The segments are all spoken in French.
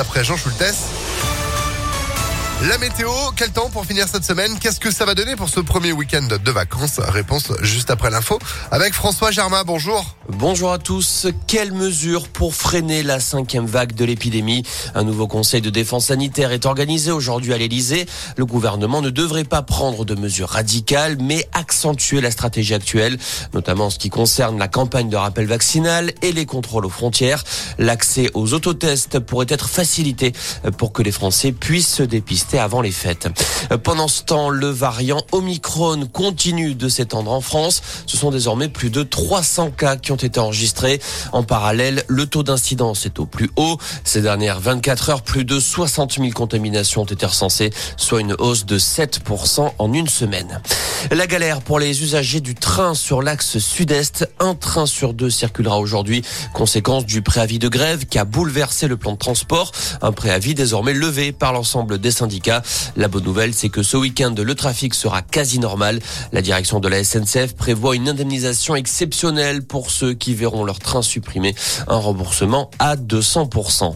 après Jean Schultes. La météo, quel temps pour finir cette semaine? Qu'est-ce que ça va donner pour ce premier week-end de vacances? Réponse juste après l'info avec François Germain. Bonjour. Bonjour à tous. Quelles mesures pour freiner la cinquième vague de l'épidémie? Un nouveau conseil de défense sanitaire est organisé aujourd'hui à l'Elysée. Le gouvernement ne devrait pas prendre de mesures radicales, mais accentuer la stratégie actuelle, notamment en ce qui concerne la campagne de rappel vaccinal et les contrôles aux frontières. L'accès aux autotests pourrait être facilité pour que les Français puissent se dépister avant les fêtes. Pendant ce temps, le variant Omicron continue de s'étendre en France. Ce sont désormais plus de 300 cas qui ont été enregistrés. En parallèle, le taux d'incidence est au plus haut. Ces dernières 24 heures, plus de 60 000 contaminations ont été recensées, soit une hausse de 7% en une semaine. La galère pour les usagers du train sur l'axe sud-est. Un train sur deux circulera aujourd'hui, conséquence du préavis de grève qui a bouleversé le plan de transport. Un préavis désormais levé par l'ensemble des syndicats. La bonne nouvelle, c'est que ce week-end, le trafic sera quasi normal. La direction de la SNCF prévoit une indemnisation exceptionnelle pour ceux qui verront leur train supprimé. Un remboursement à 200%.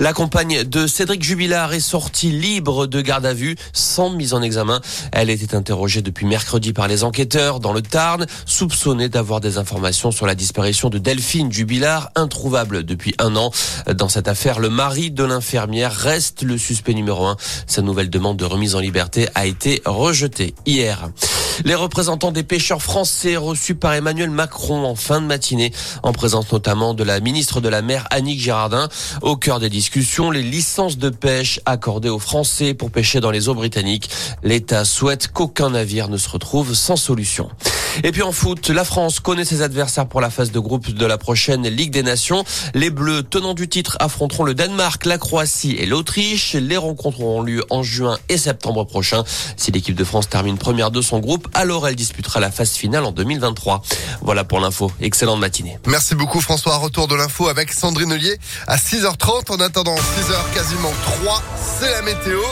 La compagne de Cédric Jubilard est sortie libre de garde à vue sans mise en examen. Elle était interrogée depuis mercredi par les enquêteurs dans le Tarn, soupçonnée d'avoir des informations sur la disparition de Delphine Jubilard, introuvable depuis un an. Dans cette affaire, le mari de l'infirmière reste le suspect numéro un. Sa nouvelle demande de remise en liberté a été rejetée hier. Les représentants des pêcheurs français reçus par Emmanuel Macron en fin de matinée, en présence notamment de la ministre de la Mer Annick Girardin. Au cœur des discussions, les licences de pêche accordées aux Français pour pêcher dans les eaux britanniques. L'État souhaite qu'aucun navire ne se retrouve sans solution. Et puis en foot, la France connaît ses adversaires pour la phase de groupe de la prochaine Ligue des Nations. Les Bleus, tenants du titre, affronteront le Danemark, la Croatie et l'Autriche. Les rencontres auront lieu en juin et septembre prochain. Si l'équipe de France termine première de son groupe, alors elle disputera la phase finale en 2023. Voilà pour l'info. Excellente matinée. Merci beaucoup François. Retour de l'info avec Sandrine Ollier à 6h30. En attendant 6h quasiment 3, c'est la météo.